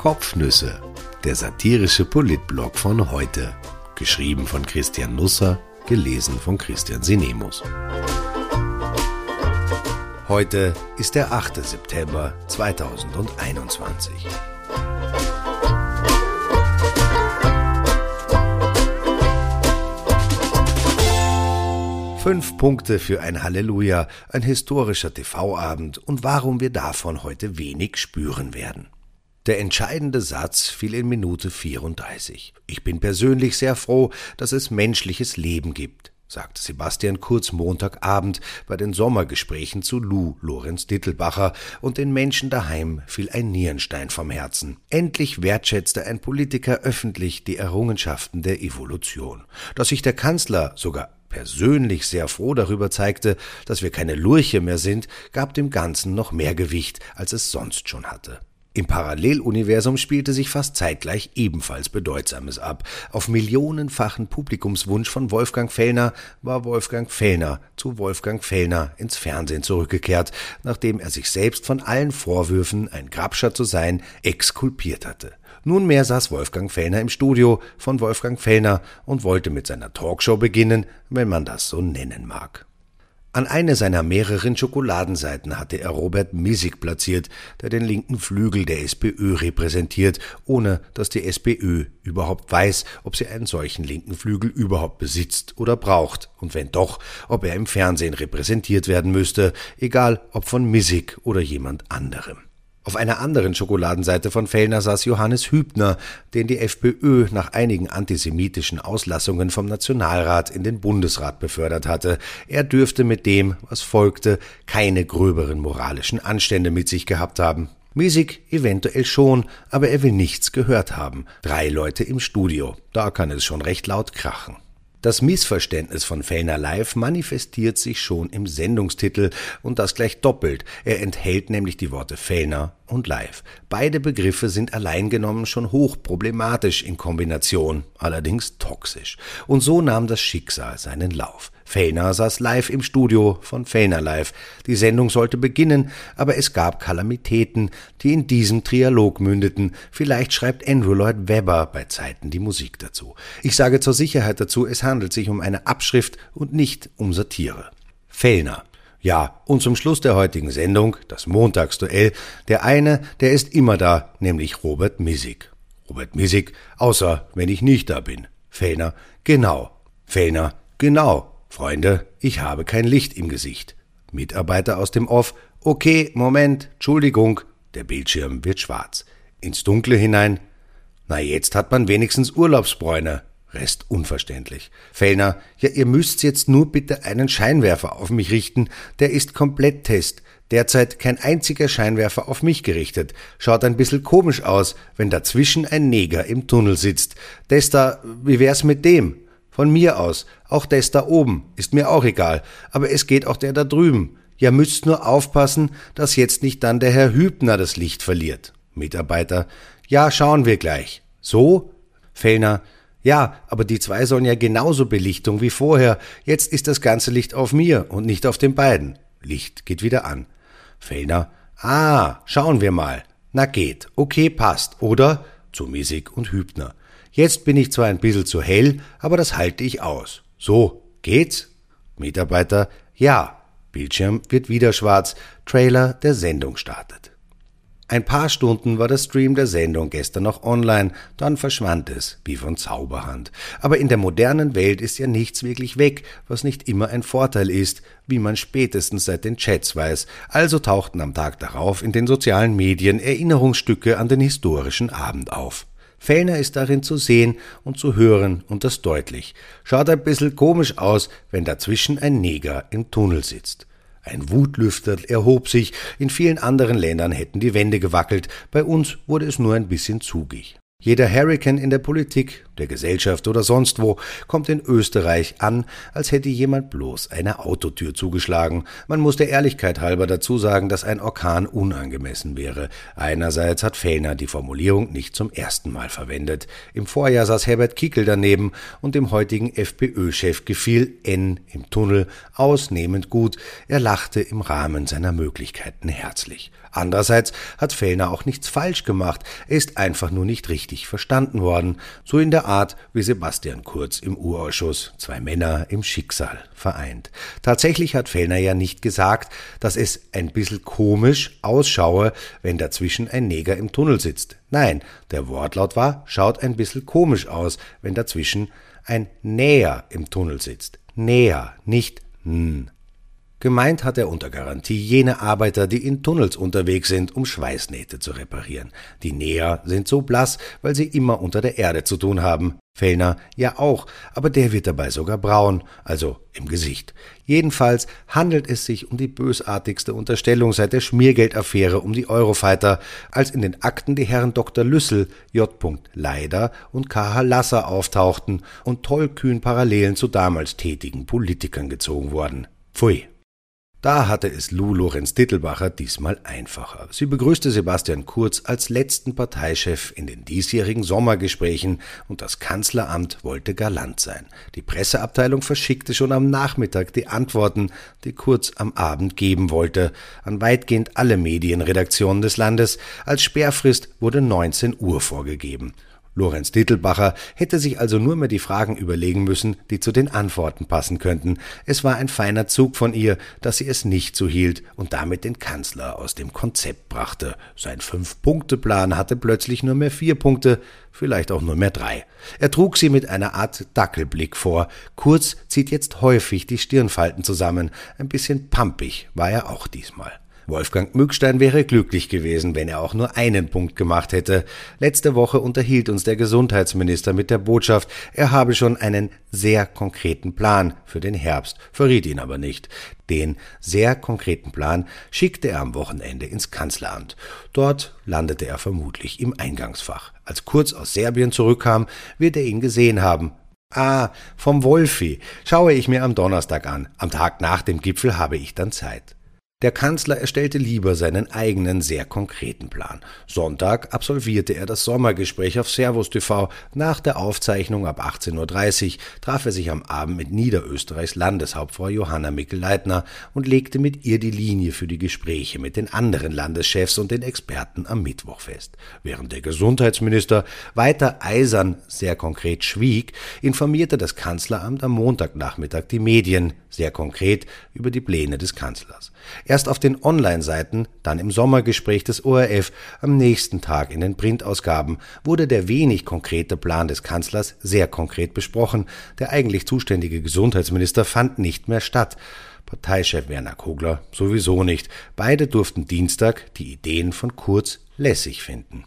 Kopfnüsse, der satirische Politblog von heute. Geschrieben von Christian Nusser, gelesen von Christian Sinemus. Heute ist der 8. September 2021. Fünf Punkte für ein Halleluja, ein historischer TV-Abend und warum wir davon heute wenig spüren werden. Der entscheidende Satz fiel in Minute 34. Ich bin persönlich sehr froh, dass es menschliches Leben gibt, sagte Sebastian Kurz Montagabend bei den Sommergesprächen zu Lou Lorenz Dittelbacher und den Menschen daheim fiel ein Nierenstein vom Herzen. Endlich wertschätzte ein Politiker öffentlich die Errungenschaften der Evolution. Dass sich der Kanzler sogar persönlich sehr froh darüber zeigte, dass wir keine Lurche mehr sind, gab dem Ganzen noch mehr Gewicht, als es sonst schon hatte. Im Paralleluniversum spielte sich fast zeitgleich ebenfalls Bedeutsames ab. Auf millionenfachen Publikumswunsch von Wolfgang Fellner war Wolfgang Fellner zu Wolfgang Fellner ins Fernsehen zurückgekehrt, nachdem er sich selbst von allen Vorwürfen, ein Grabscher zu sein, exkulpiert hatte. Nunmehr saß Wolfgang Fellner im Studio von Wolfgang Fellner und wollte mit seiner Talkshow beginnen, wenn man das so nennen mag. An eine seiner mehreren Schokoladenseiten hatte er Robert Missig platziert, der den linken Flügel der SPÖ repräsentiert, ohne dass die SPÖ überhaupt weiß, ob sie einen solchen linken Flügel überhaupt besitzt oder braucht, und wenn doch, ob er im Fernsehen repräsentiert werden müsste, egal ob von Missig oder jemand anderem. Auf einer anderen Schokoladenseite von Fellner saß Johannes Hübner, den die FPÖ nach einigen antisemitischen Auslassungen vom Nationalrat in den Bundesrat befördert hatte. Er dürfte mit dem, was folgte, keine gröberen moralischen Anstände mit sich gehabt haben. Miesig eventuell schon, aber er will nichts gehört haben. Drei Leute im Studio. Da kann es schon recht laut krachen. Das Missverständnis von Fellner Live manifestiert sich schon im Sendungstitel und das gleich doppelt. Er enthält nämlich die Worte Fellner und Live. Beide Begriffe sind allein genommen schon hochproblematisch in Kombination, allerdings toxisch. Und so nahm das Schicksal seinen Lauf. Fellner saß live im Studio von Fellner Live. Die Sendung sollte beginnen, aber es gab Kalamitäten, die in diesem Trialog mündeten. Vielleicht schreibt Andrew Lloyd Webber bei Zeiten die Musik dazu. Ich sage zur Sicherheit dazu, es handelt sich um eine Abschrift und nicht um Satire. Fellner. Ja, und zum Schluss der heutigen Sendung, das Montagsduell, der eine, der ist immer da, nämlich Robert Missig. Robert Missig, außer wenn ich nicht da bin. Fellner, genau. Fellner, genau. Freunde, ich habe kein Licht im Gesicht. Mitarbeiter aus dem Off, okay, Moment, Entschuldigung, der Bildschirm wird schwarz. Ins Dunkle hinein, na jetzt hat man wenigstens Urlaubsbräune. Rest unverständlich. Fellner, ja, ihr müsst jetzt nur bitte einen Scheinwerfer auf mich richten, der ist komplett Test. Derzeit kein einziger Scheinwerfer auf mich gerichtet. Schaut ein bisschen komisch aus, wenn dazwischen ein Neger im Tunnel sitzt. Das da, wie wär's mit dem? Von mir aus. Auch des da oben. Ist mir auch egal. Aber es geht auch der da drüben. Ihr müsst nur aufpassen, dass jetzt nicht dann der Herr Hübner das Licht verliert. Mitarbeiter. Ja, schauen wir gleich. So? Fellner. Ja, aber die zwei sollen ja genauso Belichtung wie vorher. Jetzt ist das ganze Licht auf mir und nicht auf den beiden. Licht geht wieder an. Fellner. Ah, schauen wir mal. Na geht. Okay, passt. Oder? Zu Misig und Hübner. Jetzt bin ich zwar ein bisschen zu hell, aber das halte ich aus. So, geht's? Mitarbeiter, ja. Bildschirm wird wieder schwarz. Trailer der Sendung startet. Ein paar Stunden war der Stream der Sendung gestern noch online, dann verschwand es, wie von Zauberhand. Aber in der modernen Welt ist ja nichts wirklich weg, was nicht immer ein Vorteil ist, wie man spätestens seit den Chats weiß. Also tauchten am Tag darauf in den sozialen Medien Erinnerungsstücke an den historischen Abend auf. Fellner ist darin zu sehen und zu hören und das deutlich. Schaut ein bisschen komisch aus, wenn dazwischen ein Neger im Tunnel sitzt. Ein Wutlüfter erhob sich, in vielen anderen Ländern hätten die Wände gewackelt, bei uns wurde es nur ein bisschen zugig. Jeder Hurricane in der Politik der Gesellschaft oder sonst wo, kommt in Österreich an, als hätte jemand bloß eine Autotür zugeschlagen. Man muss der Ehrlichkeit halber dazu sagen, dass ein Orkan unangemessen wäre. Einerseits hat Fellner die Formulierung nicht zum ersten Mal verwendet. Im Vorjahr saß Herbert Kickel daneben und dem heutigen FPÖ-Chef gefiel N im Tunnel ausnehmend gut. Er lachte im Rahmen seiner Möglichkeiten herzlich. Andererseits hat Fellner auch nichts falsch gemacht, er ist einfach nur nicht richtig verstanden worden, so in der Art wie Sebastian Kurz im Urausschuss, zwei Männer im Schicksal vereint. Tatsächlich hat Fellner ja nicht gesagt, dass es ein bisschen komisch ausschaue, wenn dazwischen ein Neger im Tunnel sitzt. Nein, der Wortlaut war, schaut ein bisschen komisch aus, wenn dazwischen ein Näher im Tunnel sitzt. Näher, nicht n. Gemeint hat er unter Garantie jene Arbeiter, die in Tunnels unterwegs sind, um Schweißnähte zu reparieren. Die Näher sind so blass, weil sie immer unter der Erde zu tun haben. Fellner ja auch, aber der wird dabei sogar braun, also im Gesicht. Jedenfalls handelt es sich um die bösartigste Unterstellung seit der Schmiergeldaffäre um die Eurofighter, als in den Akten die Herren Dr. Lüssel, J. Leider und K.H. Lasser auftauchten und tollkühn Parallelen zu damals tätigen Politikern gezogen wurden. Pfui. Da hatte es Lou Lorenz Dittelbacher diesmal einfacher. Sie begrüßte Sebastian Kurz als letzten Parteichef in den diesjährigen Sommergesprächen und das Kanzleramt wollte galant sein. Die Presseabteilung verschickte schon am Nachmittag die Antworten, die Kurz am Abend geben wollte, an weitgehend alle Medienredaktionen des Landes. Als Sperrfrist wurde 19 Uhr vorgegeben. Lorenz Dittelbacher hätte sich also nur mehr die Fragen überlegen müssen, die zu den Antworten passen könnten. Es war ein feiner Zug von ihr, dass sie es nicht so hielt und damit den Kanzler aus dem Konzept brachte. Sein Fünf-Punkte-Plan hatte plötzlich nur mehr vier Punkte, vielleicht auch nur mehr drei. Er trug sie mit einer Art Dackelblick vor. Kurz zieht jetzt häufig die Stirnfalten zusammen. Ein bisschen pampig war er auch diesmal. Wolfgang Mückstein wäre glücklich gewesen, wenn er auch nur einen Punkt gemacht hätte. Letzte Woche unterhielt uns der Gesundheitsminister mit der Botschaft, er habe schon einen sehr konkreten Plan für den Herbst, verriet ihn aber nicht. Den sehr konkreten Plan schickte er am Wochenende ins Kanzleramt. Dort landete er vermutlich im Eingangsfach. Als Kurz aus Serbien zurückkam, wird er ihn gesehen haben. Ah, vom Wolfi. Schaue ich mir am Donnerstag an. Am Tag nach dem Gipfel habe ich dann Zeit. Der Kanzler erstellte lieber seinen eigenen sehr konkreten Plan. Sonntag absolvierte er das Sommergespräch auf Servus TV. Nach der Aufzeichnung ab 18.30 Uhr traf er sich am Abend mit Niederösterreichs Landeshauptfrau Johanna Mikl-Leitner und legte mit ihr die Linie für die Gespräche mit den anderen Landeschefs und den Experten am Mittwoch fest. Während der Gesundheitsminister weiter eisern sehr konkret schwieg, informierte das Kanzleramt am Montagnachmittag die Medien sehr konkret über die Pläne des Kanzlers. Erst auf den Online-Seiten, dann im Sommergespräch des ORF, am nächsten Tag in den Printausgaben wurde der wenig konkrete Plan des Kanzlers sehr konkret besprochen. Der eigentlich zuständige Gesundheitsminister fand nicht mehr statt. Parteichef Werner Kogler sowieso nicht. Beide durften Dienstag die Ideen von Kurz lässig finden.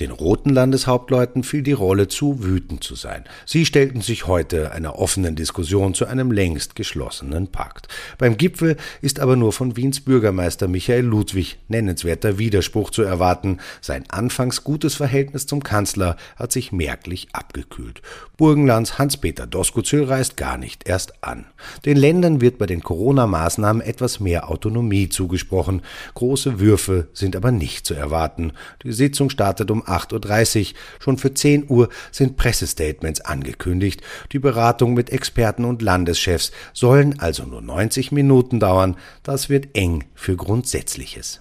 Den roten Landeshauptleuten fiel die Rolle zu, wütend zu sein. Sie stellten sich heute einer offenen Diskussion zu einem längst geschlossenen Pakt. Beim Gipfel ist aber nur von Wiens Bürgermeister Michael Ludwig nennenswerter Widerspruch zu erwarten. Sein anfangs gutes Verhältnis zum Kanzler hat sich merklich abgekühlt. Burgenlands Hans-Peter Doskozil reist gar nicht erst an. Den Ländern wird bei den Corona-Maßnahmen etwas mehr Autonomie zugesprochen. Große Würfe sind aber nicht zu erwarten. Die Sitzung startet um 8.30 Uhr. Schon für 10 Uhr sind Pressestatements angekündigt. Die Beratung mit Experten und Landeschefs sollen also nur 90 Minuten dauern. Das wird eng für Grundsätzliches.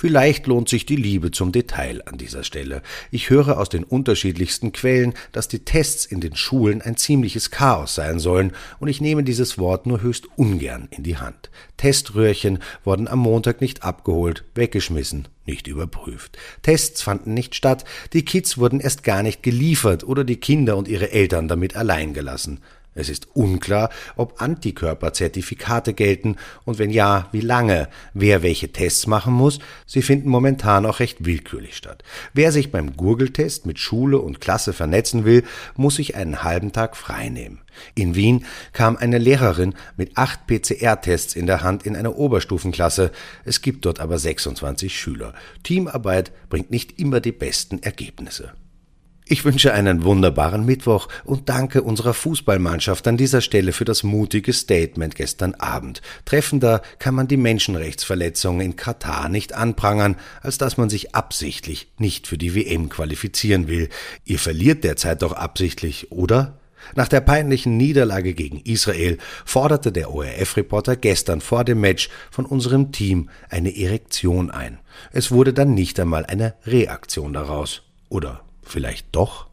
Vielleicht lohnt sich die Liebe zum Detail an dieser Stelle. Ich höre aus den unterschiedlichsten Quellen, dass die Tests in den Schulen ein ziemliches Chaos sein sollen, und ich nehme dieses Wort nur höchst ungern in die Hand. Teströhrchen wurden am Montag nicht abgeholt, weggeschmissen, nicht überprüft. Tests fanden nicht statt, die Kids wurden erst gar nicht geliefert oder die Kinder und ihre Eltern damit allein gelassen. Es ist unklar, ob Antikörperzertifikate gelten und wenn ja, wie lange, wer welche Tests machen muss. Sie finden momentan auch recht willkürlich statt. Wer sich beim Gurgeltest mit Schule und Klasse vernetzen will, muss sich einen halben Tag freinehmen. In Wien kam eine Lehrerin mit acht PCR-Tests in der Hand in eine Oberstufenklasse. Es gibt dort aber 26 Schüler. Teamarbeit bringt nicht immer die besten Ergebnisse. Ich wünsche einen wunderbaren Mittwoch und danke unserer Fußballmannschaft an dieser Stelle für das mutige Statement gestern Abend. Treffender kann man die Menschenrechtsverletzungen in Katar nicht anprangern, als dass man sich absichtlich nicht für die WM qualifizieren will. Ihr verliert derzeit doch absichtlich, oder? Nach der peinlichen Niederlage gegen Israel forderte der ORF-Reporter gestern vor dem Match von unserem Team eine Erektion ein. Es wurde dann nicht einmal eine Reaktion daraus. Oder vielleicht doch?